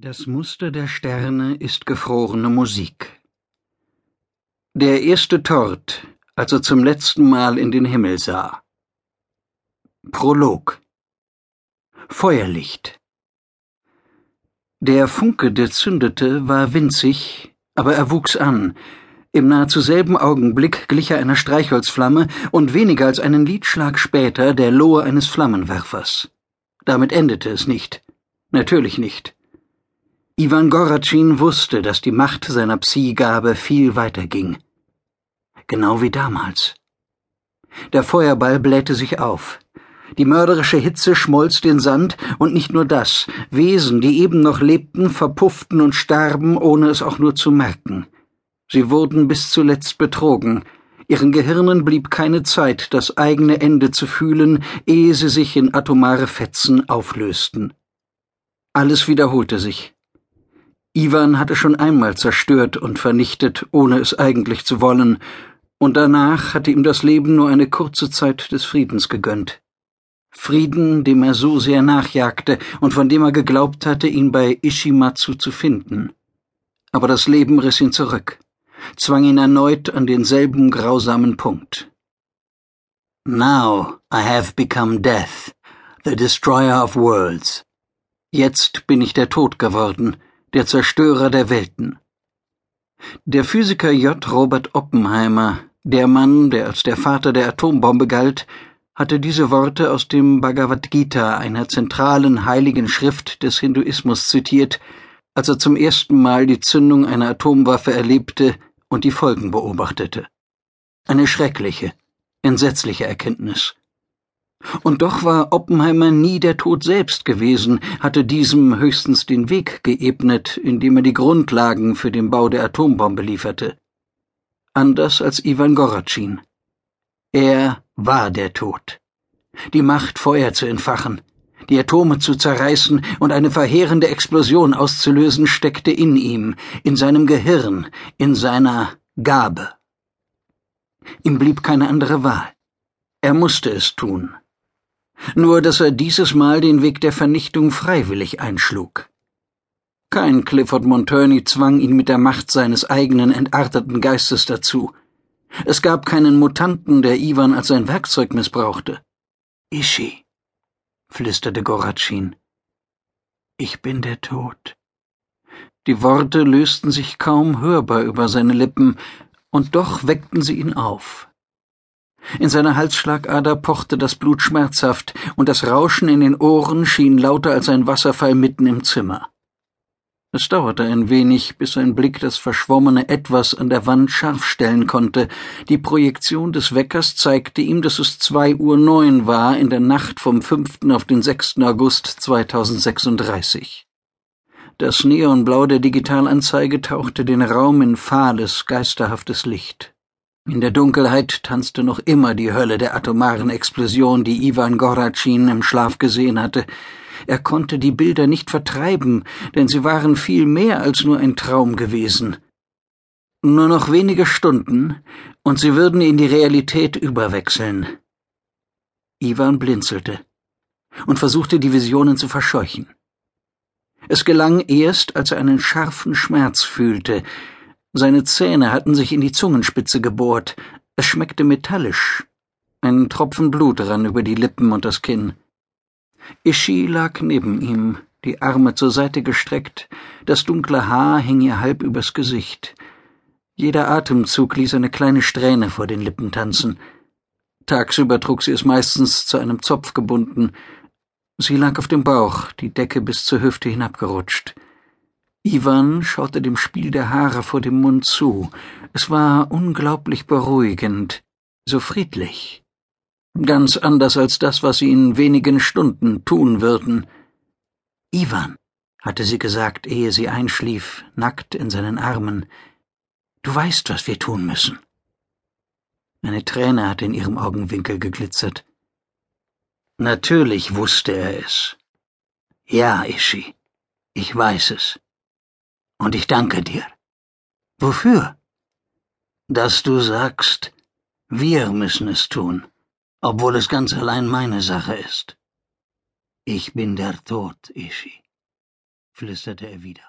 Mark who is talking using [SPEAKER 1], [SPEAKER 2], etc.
[SPEAKER 1] Das Muster der Sterne ist gefrorene Musik. Der erste Tort, als er zum letzten Mal in den Himmel sah. Prolog. Feuerlicht. Der Funke, der zündete, war winzig, aber er wuchs an. Im nahezu selben Augenblick glich er einer Streichholzflamme und weniger als einen Liedschlag später der Lohe eines Flammenwerfers. Damit endete es nicht. Natürlich nicht. Ivan Goratschin wusste, dass die Macht seiner Psi-Gabe viel weiter ging. Genau wie damals. Der Feuerball blähte sich auf. Die mörderische Hitze schmolz den Sand, und nicht nur das, Wesen, die eben noch lebten, verpufften und starben, ohne es auch nur zu merken. Sie wurden bis zuletzt betrogen, ihren Gehirnen blieb keine Zeit, das eigene Ende zu fühlen, ehe sie sich in atomare Fetzen auflösten. Alles wiederholte sich. Ivan hatte schon einmal zerstört und vernichtet, ohne es eigentlich zu wollen, und danach hatte ihm das Leben nur eine kurze Zeit des Friedens gegönnt. Frieden, dem er so sehr nachjagte und von dem er geglaubt hatte, ihn bei Ishimatsu zu finden. Aber das Leben riss ihn zurück, zwang ihn erneut an denselben grausamen Punkt. Now I have become death, the destroyer of worlds. Jetzt bin ich der Tod geworden, der Zerstörer der Welten. Der Physiker J. Robert Oppenheimer, der Mann, der als der Vater der Atombombe galt, hatte diese Worte aus dem Bhagavad Gita, einer zentralen heiligen Schrift des Hinduismus, zitiert, als er zum ersten Mal die Zündung einer Atomwaffe erlebte und die Folgen beobachtete. Eine schreckliche, entsetzliche Erkenntnis. Und doch war Oppenheimer nie der Tod selbst gewesen, hatte diesem höchstens den Weg geebnet, indem er die Grundlagen für den Bau der Atombombe lieferte. Anders als Ivan Goratschin. Er war der Tod. Die Macht, Feuer zu entfachen, die Atome zu zerreißen und eine verheerende Explosion auszulösen, steckte in ihm, in seinem Gehirn, in seiner Gabe. Ihm blieb keine andere Wahl. Er musste es tun nur dass er dieses Mal den Weg der Vernichtung freiwillig einschlug. Kein Clifford Monturney zwang ihn mit der Macht seines eigenen entarteten Geistes dazu. Es gab keinen Mutanten, der Ivan als sein Werkzeug missbrauchte. Ishi, flüsterte Goratschin. Ich bin der Tod. Die Worte lösten sich kaum hörbar über seine Lippen, und doch weckten sie ihn auf. In seiner Halsschlagader pochte das Blut schmerzhaft, und das Rauschen in den Ohren schien lauter als ein Wasserfall mitten im Zimmer. Es dauerte ein wenig, bis sein Blick das verschwommene Etwas an der Wand scharf stellen konnte. Die Projektion des Weckers zeigte ihm, dass es zwei Uhr neun war in der Nacht vom fünften auf den sechsten August 2036. Das Neonblau der Digitalanzeige tauchte den Raum in fahles, geisterhaftes Licht. In der Dunkelheit tanzte noch immer die Hölle der atomaren Explosion, die Ivan Goratschin im Schlaf gesehen hatte. Er konnte die Bilder nicht vertreiben, denn sie waren viel mehr als nur ein Traum gewesen. Nur noch wenige Stunden, und sie würden in die Realität überwechseln. Ivan blinzelte und versuchte die Visionen zu verscheuchen. Es gelang erst, als er einen scharfen Schmerz fühlte, seine Zähne hatten sich in die Zungenspitze gebohrt. Es schmeckte metallisch. Ein Tropfen Blut rann über die Lippen und das Kinn. Ishi lag neben ihm, die Arme zur Seite gestreckt, das dunkle Haar hing ihr halb übers Gesicht. Jeder Atemzug ließ eine kleine Strähne vor den Lippen tanzen. Tagsüber trug sie es meistens zu einem Zopf gebunden. Sie lag auf dem Bauch, die Decke bis zur Hüfte hinabgerutscht. Ivan schaute dem Spiel der Haare vor dem Mund zu. Es war unglaublich beruhigend, so friedlich. Ganz anders als das, was sie in wenigen Stunden tun würden. Ivan, hatte sie gesagt, ehe sie einschlief, nackt in seinen Armen, du weißt, was wir tun müssen. Eine Träne hatte in ihrem Augenwinkel geglitzert. Natürlich wusste er es. Ja, Ishi, ich weiß es und ich danke dir. Wofür? Dass du sagst, wir müssen es tun, obwohl es ganz allein meine Sache ist. Ich bin der Tod, Ishi. flüsterte er wieder.